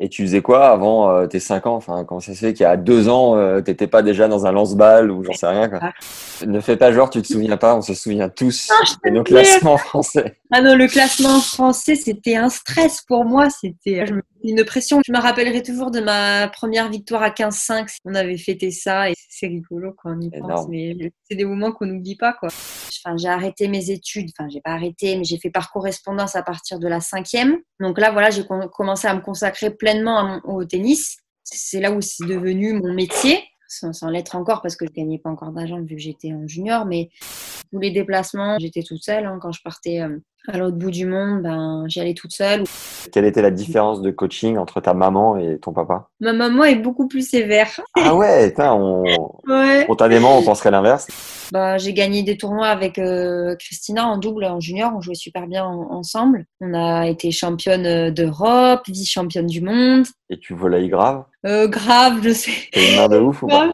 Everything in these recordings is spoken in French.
Et tu faisais quoi avant euh, tes 5 ans? Enfin, comment ça se fait qu'il y a 2 ans, euh, t'étais pas déjà dans un lance-balle ou j'en sais rien quoi? Ne fais pas genre, tu te souviens pas, on se souvient tous je de nos classements français. Ah non, le classement français, c'était un stress pour moi. C'était une pression. Je me rappellerai toujours de ma première victoire à 15-5. On avait fêté ça et c'est rigolo quand on y pense. Mais c'est des moments qu'on n'oublie pas, quoi. Enfin, j'ai arrêté mes études. Enfin, j'ai pas arrêté, mais j'ai fait par correspondance à partir de la cinquième. Donc là, voilà, j'ai com- commencé à me consacrer pleinement mon- au tennis. C'est là où c'est devenu mon métier. Sans, sans l'être encore parce que je gagnais pas encore d'argent vu que j'étais en junior, mais tous les déplacements, j'étais toute seule. hein. Quand je partais euh, à l'autre bout du monde, ben, j'y allais toute seule. Quelle était la différence de coaching entre ta maman et ton papa? Ma maman est beaucoup plus sévère. Ah ouais, putain, on... Ouais. spontanément on penserait l'inverse. Bah, j'ai gagné des tournois avec euh, Christina en double, en junior. On jouait super bien en- ensemble. On a été championne euh, d'Europe, vice-championne du monde. Et tu volailles grave? Euh, grave, je sais. T'as une main de ouf ou pas?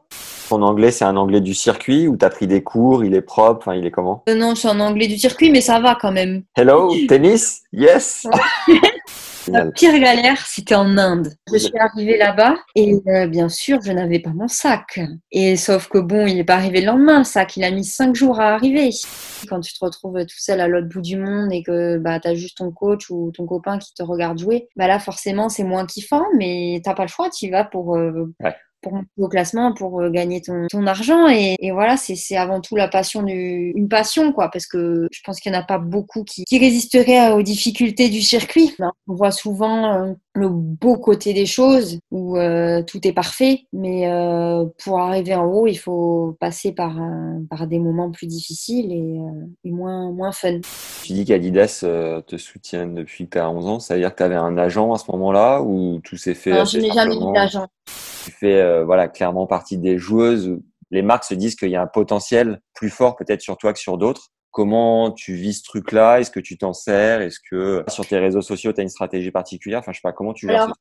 Ton anglais, c'est un anglais du circuit ou t'as pris des cours, il est propre, enfin, il est comment? Euh, non, je suis en anglais du circuit, mais ça va quand même. Hello, tennis? Yes La pire galère, c'était en Inde. Je suis arrivée là-bas et euh, bien sûr, je n'avais pas mon sac. Et sauf que bon, il n'est pas arrivé le lendemain, le sac. Il a mis cinq jours à arriver. Quand tu te retrouves tout seul à l'autre bout du monde et que bah, tu as juste ton coach ou ton copain qui te regarde jouer, bah là, forcément, c'est moins kiffant, mais t'as pas le choix. Tu y vas pour, euh, Ouais. Pour monter au classement, pour euh, gagner ton, ton argent. Et, et voilà, c'est avant tout la passion du, une passion, quoi, parce que je pense qu'il n'y en a pas beaucoup qui, qui résisteraient aux difficultés du circuit. On voit souvent euh, le beau côté des choses où euh, tout est parfait, mais euh, pour arriver en haut, il faut passer par, par des moments plus difficiles et, et moins, moins fun. Tu dis qu'Adidas te soutient depuis que tu as 11 ans, ça veut dire que tu avais un agent à ce moment-là ou tout s'est fait assez je n'ai jamais eu d'agent. Tu fais euh, voilà, clairement partie des joueuses. Où les marques se disent qu'il y a un potentiel plus fort peut-être sur toi que sur d'autres. Comment tu vis ce truc-là? Est-ce que tu t'en sers? Est-ce que sur tes réseaux sociaux, tu as une stratégie particulière? Enfin, je sais pas, comment tu gères Alors,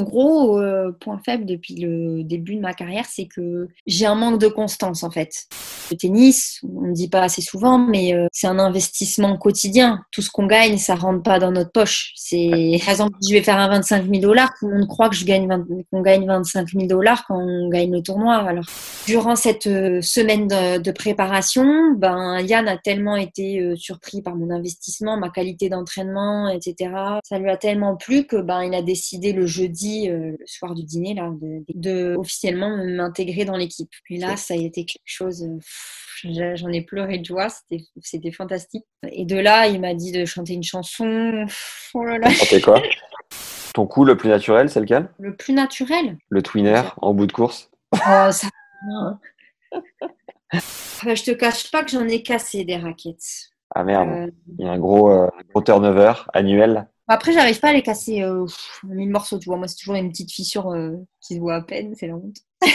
En gros, euh, point faible depuis le début de ma carrière, c'est que j'ai un manque de constance en fait. Le tennis, on ne dit pas assez souvent, mais euh, c'est un investissement quotidien. Tout ce qu'on gagne, ça rentre pas dans notre poche. C'est par exemple, je vais faire un 25 000 dollars, tout le monde croit que je gagne 20 qu'on gagne 25 000 dollars quand on gagne le tournoi. Alors, durant cette euh, semaine de, de préparation, ben Yann a tellement été surpris par mon investissement, ma qualité d'entraînement, etc. Ça lui a tellement plu que ben il a décidé le jeudi, euh, le soir du dîner, là, de, de officiellement m'intégrer dans l'équipe. Et là, ça a été quelque chose. euh, J'en ai pleuré de joie, c'était fantastique. Et de là, il m'a dit de chanter une chanson. Pff, Oh là quoi? Ton coup le plus naturel, c'est lequel? Le plus naturel. Le twinner en bout de course? Oh, ça. Bah, je te cache pas que j'en ai cassé des raquettes. Ah merde, Euh, il y a un gros, gros turnover annuel. Après, j'arrive pas à les casser euh, mille morceaux, tu vois. Moi, c'est toujours une petite fissure euh, qui se voit à peine, c'est la honte.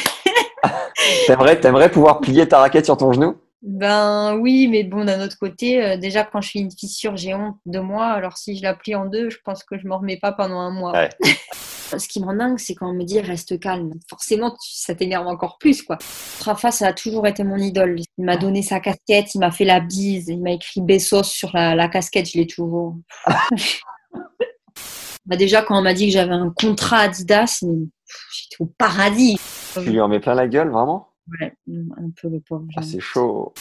T'aimerais, t'aimerais pouvoir plier ta raquette sur ton genou? Ben oui, mais bon, d'un autre côté, euh, déjà quand je fais une fissure, j'ai honte de moi. Alors si je la plie en deux, je pense que je m'en remets pas pendant un mois. Ouais. Ce qui me rend dingue, c'est quand on me dit reste calme. Forcément, ça t'énerve encore plus, quoi. Rafa, ça a toujours été mon idole. Il m'a donné sa casquette, il m'a fait la bise, il m'a écrit Bessos sur la, la casquette, je l'ai toujours. Bah, déjà, quand on m'a dit que j'avais un contrat Adidas, j'étais au paradis. Tu lui en mets plein la gueule, vraiment? Ouais, un peu le pauvre. ah. C'est chaud.